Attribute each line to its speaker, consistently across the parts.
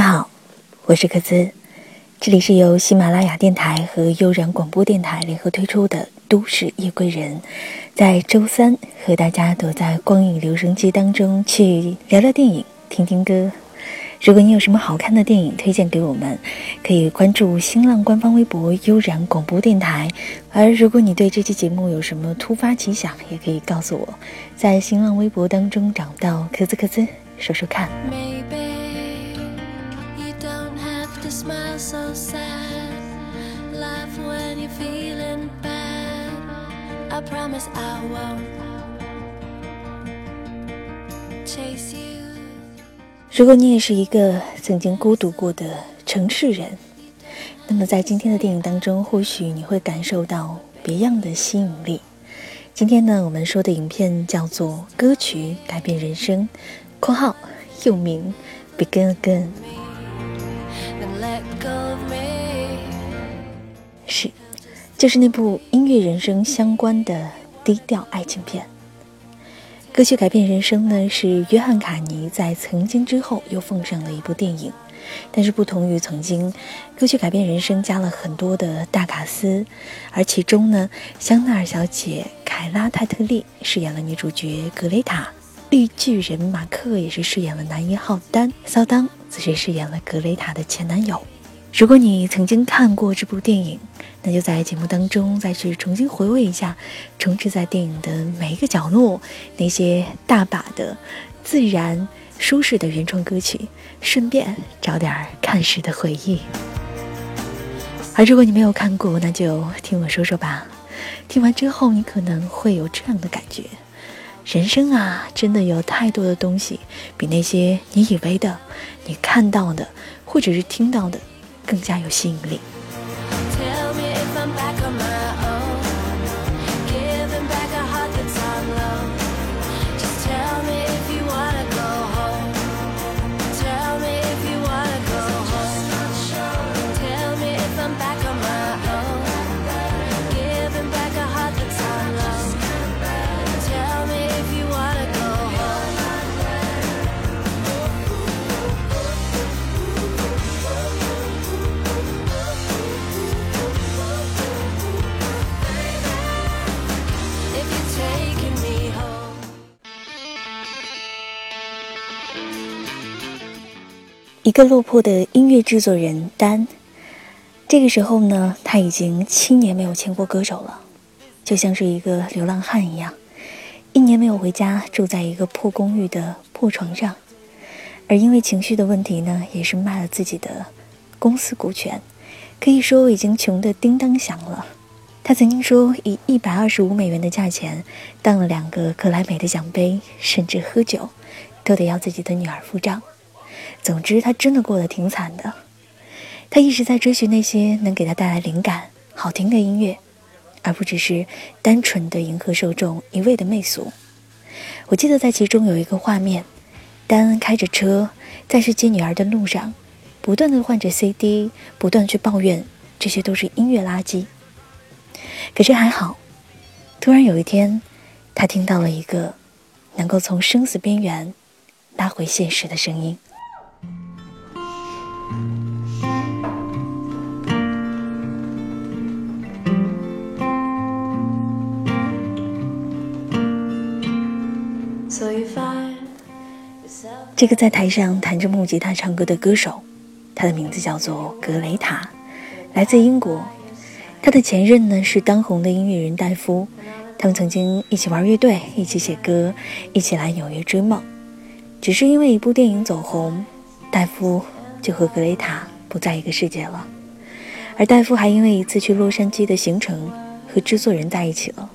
Speaker 1: 好，我是克兹，这里是由喜马拉雅电台和悠然广播电台联合推出的《都市夜归人》，在周三和大家躲在光影留声机当中去聊聊电影、听听歌。如果你有什么好看的电影推荐给我们，可以关注新浪官方微博“悠然广播电台”。而如果你对这期节目有什么突发奇想，也可以告诉我，在新浪微博当中找到“克兹克兹”，说说看。
Speaker 2: So sad. Love when you feeling bad. I promise i won't chase you.
Speaker 1: 如果你也是一个曾经孤独过的城市人那么在今天的电影当中或许你会感受到别样的吸引力。今天呢我们说的影片叫做歌曲改变人生括号又名 begin again 是，就是那部音乐人生相关的低调爱情片。歌曲改变人生呢，是约翰卡尼在曾经之后又奉上了一部电影，但是不同于曾经，歌曲改变人生加了很多的大卡司，而其中呢，香奈儿小姐凯拉泰特利饰演了女主角格雷塔，绿巨人马克也是饰演了男一号丹，骚当则是饰演了格雷塔的前男友。如果你曾经看过这部电影，那就在节目当中再去重新回味一下，充斥在电影的每一个角落那些大把的自然舒适的原创歌曲，顺便找点看时的回忆。而如果你没有看过，那就听我说说吧。听完之后，你可能会有这样的感觉：人生啊，真的有太多的东西，比那些你以为的、你看到的，或者是听到的。更加有吸引力。一个落魄的音乐制作人丹，这个时候呢，他已经七年没有签过歌手了，就像是一个流浪汉一样，一年没有回家，住在一个破公寓的破床上，而因为情绪的问题呢，也是卖了自己的公司股权，可以说已经穷得叮当响了。他曾经说，以一百二十五美元的价钱当了两个格莱美的奖杯，甚至喝酒都得要自己的女儿付账。总之，他真的过得挺惨的。他一直在追寻那些能给他带来灵感、好听的音乐，而不只是单纯的迎合受众、一味的媚俗。我记得在其中有一个画面，丹恩开着车在去接女儿的路上，不断的换着 CD，不断去抱怨这些都是音乐垃圾。可是还好，突然有一天，他听到了一个能够从生死边缘拉回现实的声音。这个在台上弹着木吉他唱歌的歌手，他的名字叫做格雷塔，来自英国。他的前任呢是当红的音乐人戴夫，他们曾经一起玩乐队，一起写歌，一起来纽约追梦。只是因为一部电影走红，戴夫就和格雷塔不在一个世界了。而戴夫还因为一次去洛杉矶的行程和制作人在一起了。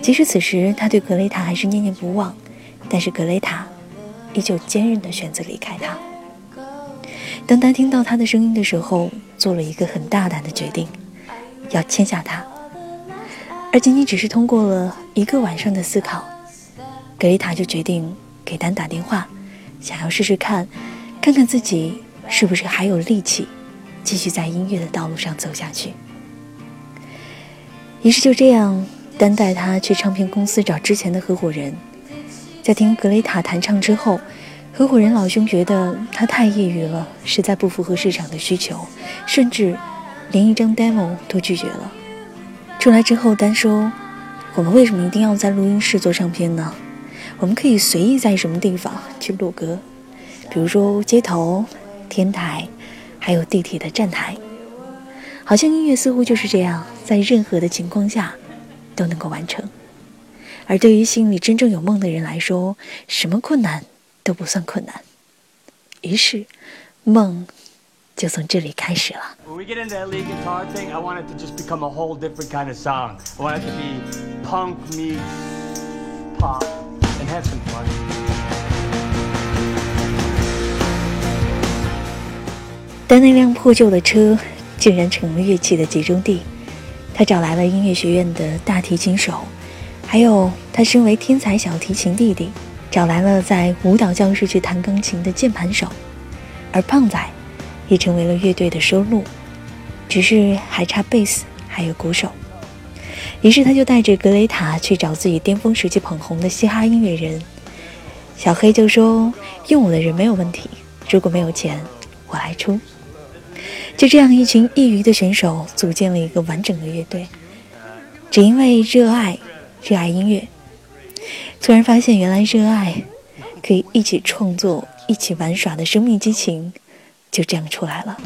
Speaker 1: 即使此时他对格雷塔还是念念不忘，但是格雷塔。依旧坚韧地选择离开他。当他听到他的声音的时候，做了一个很大胆的决定，要签下他。而仅仅只是通过了一个晚上的思考，格雷塔就决定给丹打电话，想要试试看，看看自己是不是还有力气，继续在音乐的道路上走下去。于是就这样，丹带他去唱片公司找之前的合伙人。在听格雷塔弹唱之后，合伙人老兄觉得他太业余了，实在不符合市场的需求，甚至连一张 demo 都拒绝了。出来之后，丹说：“我们为什么一定要在录音室做唱片呢？我们可以随意在什么地方去录歌，比如说街头、天台，还有地铁的站台。好像音乐似乎就是这样，在任何的情况下都能够完成。而对于心里真正有梦的人来说，什么困难？”都不算困难，于是梦就从这里开始了。
Speaker 3: we get into that lead guitar thing，I want it to just become a whole different kind of song，I want it to be punk，me，pop，and handsome plus
Speaker 1: 但那辆破旧的车竟然成了乐器的集中地。他找来了音乐学院的大提琴手，还有他身为天才小提琴弟弟。找来了在舞蹈教室去弹钢琴的键盘手，而胖仔也成为了乐队的收录，只是还差贝斯还有鼓手。于是他就带着格雷塔去找自己巅峰时期捧红的嘻哈音乐人。小黑就说：“用我的人没有问题，如果没有钱，我来出。”就这样，一群业余的选手组建了一个完整的乐队，只因为热爱，热爱音乐。突然发现，原来热爱可以一起创作、一起玩耍的生命激情，就这样出来了。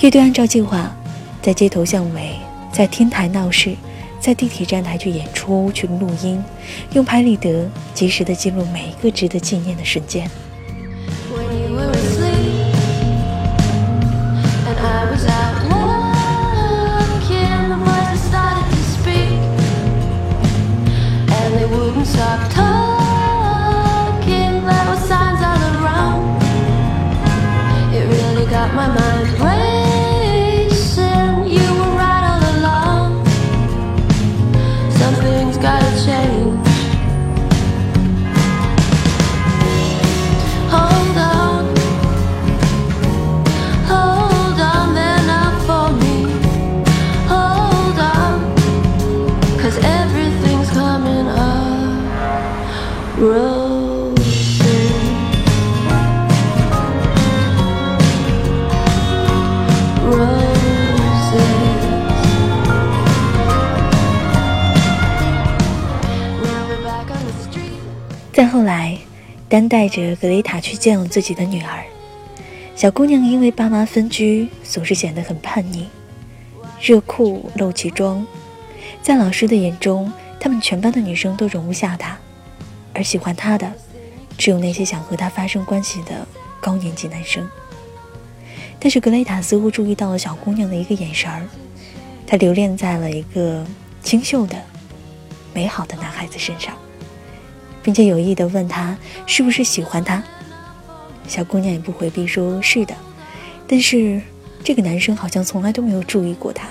Speaker 1: 乐队按照计划，在街头巷尾、在天台闹市、在地铁站台去演出、去录音，用拍立得及时的记录每一个值得纪念的瞬间。后来，丹带着格雷塔去见了自己的女儿。小姑娘因为爸妈分居，总是显得很叛逆，热裤露脐装，在老师的眼中，他们全班的女生都容不下她，而喜欢她的，只有那些想和她发生关系的高年级男生。但是格雷塔似乎注意到了小姑娘的一个眼神儿，她留恋在了一个清秀的、美好的男孩子身上。并且有意的问他是不是喜欢他，小姑娘也不回避，说是的。但是这个男生好像从来都没有注意过她，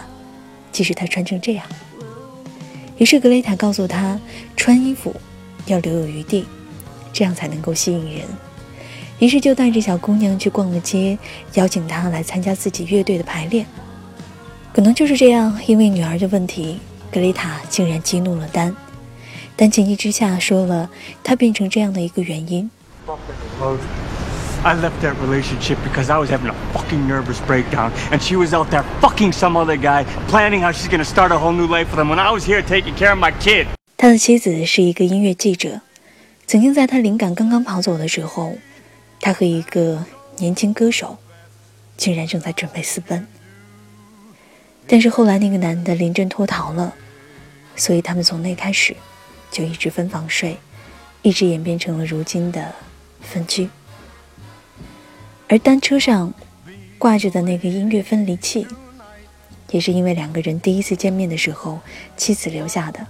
Speaker 1: 即使她穿成这样。于是格雷塔告诉他，穿衣服要留有余地，这样才能够吸引人。于是就带着小姑娘去逛了街，邀请她来参加自己乐队的排练。可能就是这样，因为女儿的问题，格雷塔竟然激怒了丹。但情急之下说了他变成这样的一个原因。
Speaker 3: I left that relationship because I was having a fucking nervous breakdown, and she was out there fucking some other guy, planning how she's gonna start a whole new life with him. When I was here taking care of my kid.
Speaker 1: 他的妻子是一个音乐记者，曾经在他灵感刚刚跑走的时候，他和一个年轻歌手竟然正在准备私奔。但是后来那个男的临阵脱逃了，所以他们从那开始。就一直分房睡，一直演变成了如今的分居。而单车上挂着的那个音乐分离器，也是因为两个人第一次见面的时候妻子留下的。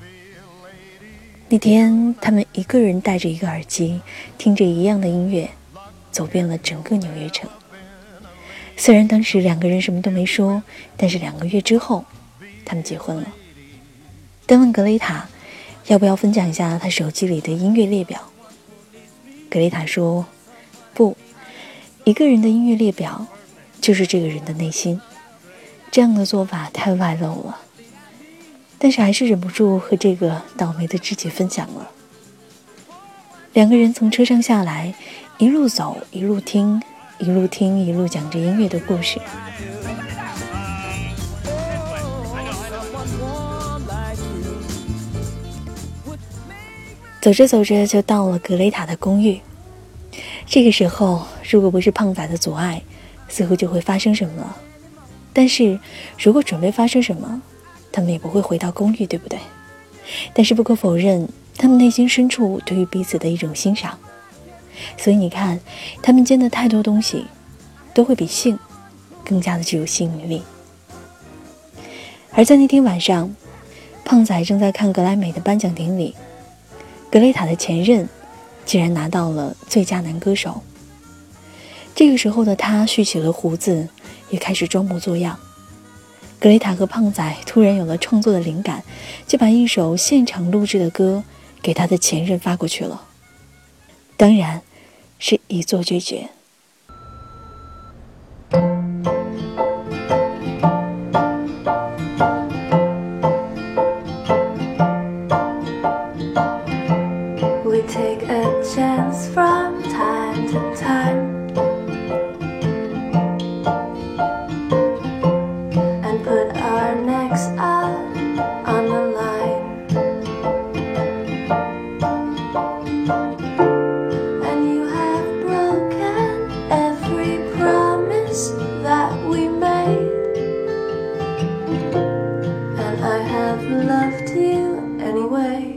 Speaker 1: 那天，他们一个人戴着一个耳机，听着一样的音乐，走遍了整个纽约城。虽然当时两个人什么都没说，但是两个月之后，他们结婚了。登问格雷塔。要不要分享一下他手机里的音乐列表？格雷塔说：“不，一个人的音乐列表就是这个人的内心。这样的做法太外露了，但是还是忍不住和这个倒霉的知己分享了。两个人从车上下来，一路走一路听，一路听一路讲着音乐的故事。走着走着就到了格雷塔的公寓。这个时候，如果不是胖仔的阻碍，似乎就会发生什么。但是如果准备发生什么，他们也不会回到公寓，对不对？但是不可否认，他们内心深处对于彼此的一种欣赏。所以你看，他们间的太多东西，都会比性更加的具有吸引力。而在那天晚上，胖仔正在看格莱美的颁奖典礼，格雷塔的前任。竟然拿到了最佳男歌手。这个时候的他蓄起了胡子，也开始装模作样。格雷塔和胖仔突然有了创作的灵感，就把一首现场录制的歌给他的前任发过去了，当然是一作拒绝。away.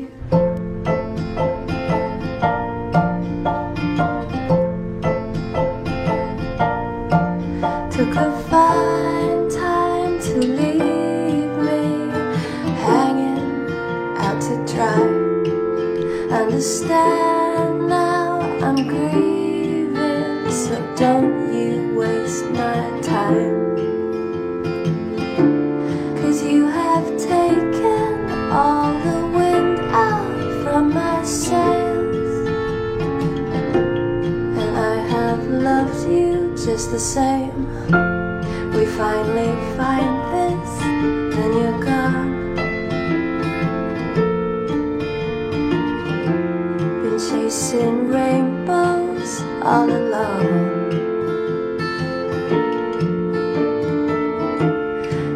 Speaker 1: We finally find this, then you're gone. Been chasing rainbows all alone.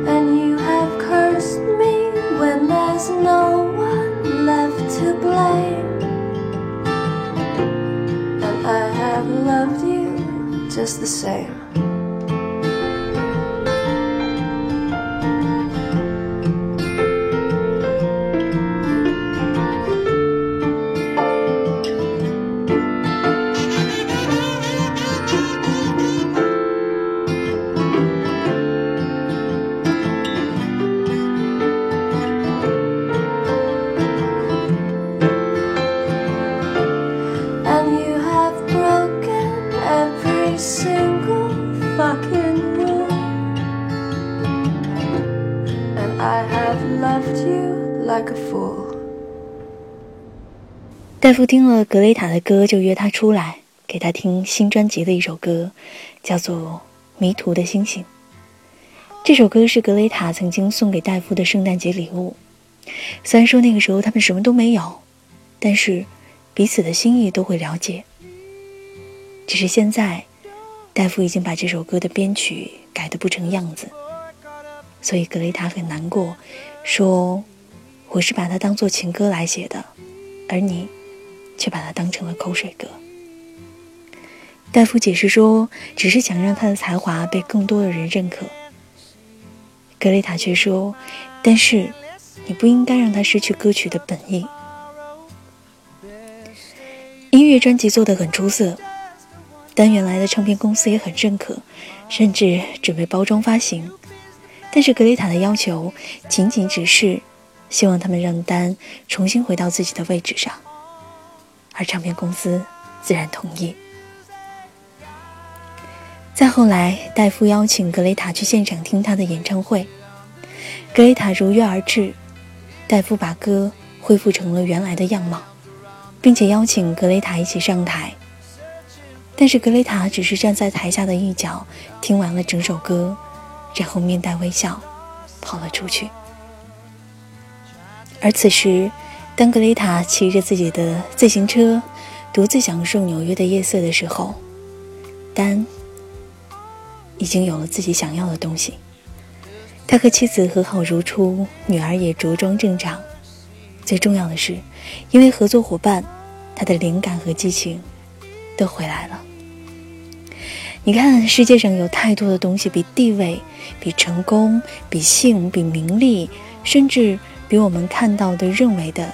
Speaker 1: And you have cursed me when there's no one left to blame. And I have loved you just the same. 戴夫听了格雷塔的歌，就约她出来，给她听新专辑的一首歌，叫做《迷途的星星》。这首歌是格雷塔曾经送给戴夫的圣诞节礼物。虽然说那个时候他们什么都没有，但是彼此的心意都会了解。只是现在，戴夫已经把这首歌的编曲改得不成样子，所以格雷塔很难过，说。我是把它当做情歌来写的，而你却把它当成了口水歌。戴夫解释说，只是想让他的才华被更多的人认可。格雷塔却说，但是你不应该让他失去歌曲的本意。音乐专辑做得很出色，单元来的唱片公司也很认可，甚至准备包装发行。但是格雷塔的要求仅仅只是。希望他们让丹重新回到自己的位置上，而唱片公司自然同意。再后来，戴夫邀请格雷塔去现场听他的演唱会，格雷塔如约而至。戴夫把歌恢复成了原来的样貌，并且邀请格雷塔一起上台。但是格雷塔只是站在台下的一角，听完了整首歌，然后面带微笑跑了出去。而此时，当格雷塔骑着自己的自行车独自享受纽约的夜色的时候，丹已经有了自己想要的东西。他和妻子和好如初，女儿也茁壮正长。最重要的是，因为合作伙伴，他的灵感和激情都回来了。你看，世界上有太多的东西比地位、比成功、比性、比名利，甚至比我们看到的、认为的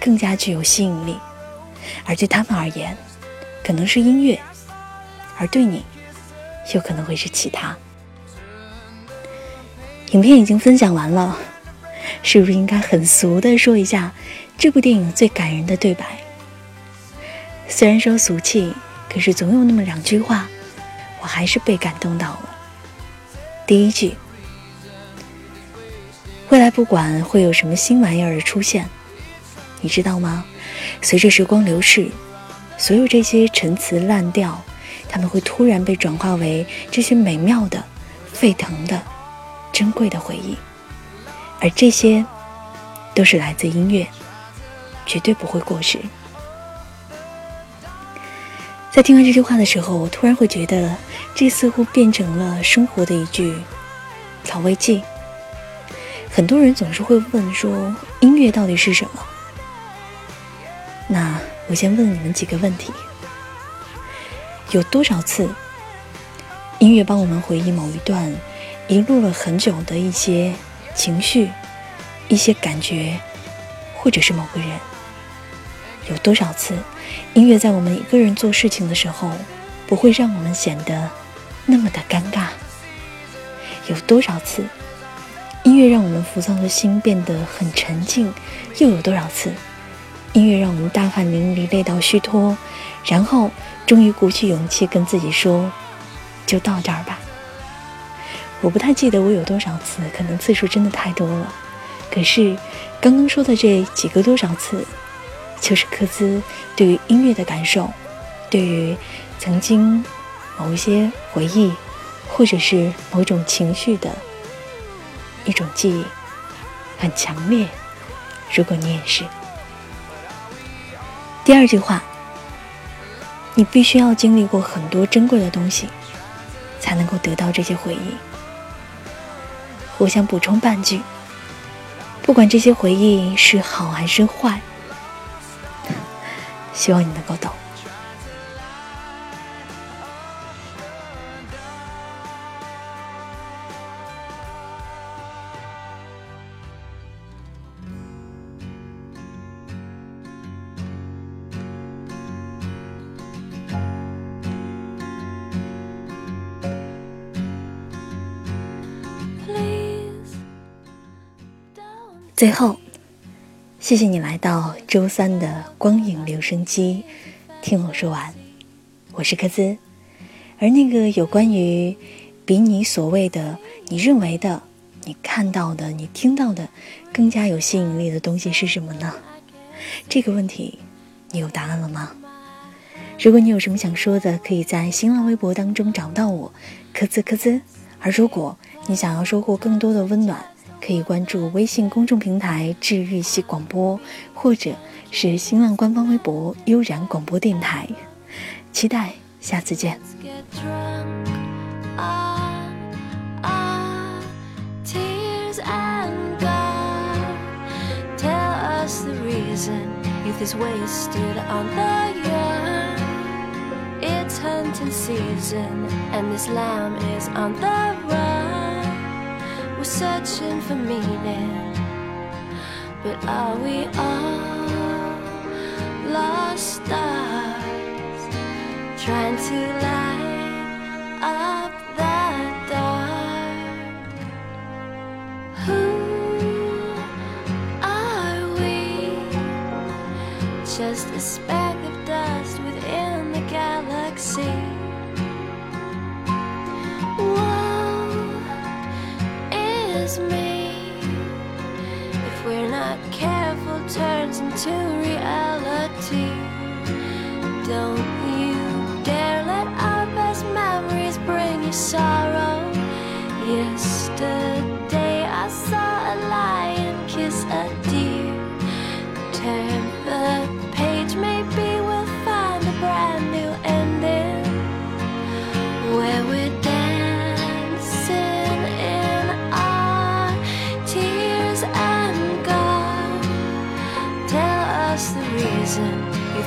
Speaker 1: 更加具有吸引力。而对他们而言，可能是音乐；而对你，有可能会是其他。影片已经分享完了。是不是应该很俗的说一下这部电影最感人的对白？虽然说俗气，可是总有那么两句话，我还是被感动到了。第一句：未来不管会有什么新玩意儿出现，你知道吗？随着时光流逝，所有这些陈词滥调，他们会突然被转化为这些美妙的、沸腾的、珍贵的回忆。而这些，都是来自音乐，绝对不会过时。在听完这句话的时候，我突然会觉得，这似乎变成了生活的一句调味剂。很多人总是会问说，音乐到底是什么？那我先问你们几个问题：有多少次，音乐帮我们回忆某一段遗落了很久的一些？情绪，一些感觉，或者是某个人，有多少次，音乐在我们一个人做事情的时候，不会让我们显得那么的尴尬？有多少次，音乐让我们浮躁的心变得很沉静？又有多少次，音乐让我们大汗淋漓、累到虚脱，然后终于鼓起勇气跟自己说：“就到这儿吧。”我不太记得我有多少次，可能次数真的太多了。可是，刚刚说的这几个多少次，就是科兹对于音乐的感受，对于曾经某一些回忆，或者是某种情绪的一种记忆，很强烈。如果你也是，第二句话，你必须要经历过很多珍贵的东西，才能够得到这些回忆。我想补充半句，不管这些回忆是好还是坏，希望你能够懂。最后，谢谢你来到周三的光影留声机，听我说完。我是科兹，而那个有关于比你所谓的、你认为的、你看到的、你听到的更加有吸引力的东西是什么呢？这个问题，你有答案了吗？如果你有什么想说的，可以在新浪微博当中找到我，科兹科兹。而如果你想要收获更多的温暖，可以关注微信公众平台“治愈系广播”，或者是新浪官方微博“悠然广播电台”。期待下次见。We're searching for meaning, but are we all lost stars trying to light up that dark? Who are we? Just a speck of dust within the galaxy. Turns into reality. Don't you dare let our best memories bring you sorrow. Yesterday I saw a lion kiss a deer. Turn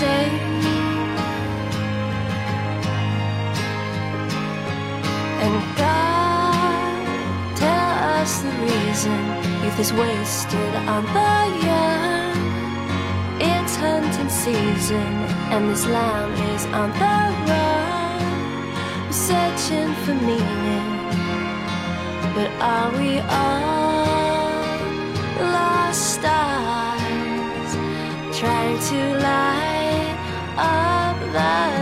Speaker 2: same. And God, tell us the reason youth is wasted on the young. It's hunting season, and this lamb is on the run. We're searching for meaning, but are we all lost stars? Trying to light of the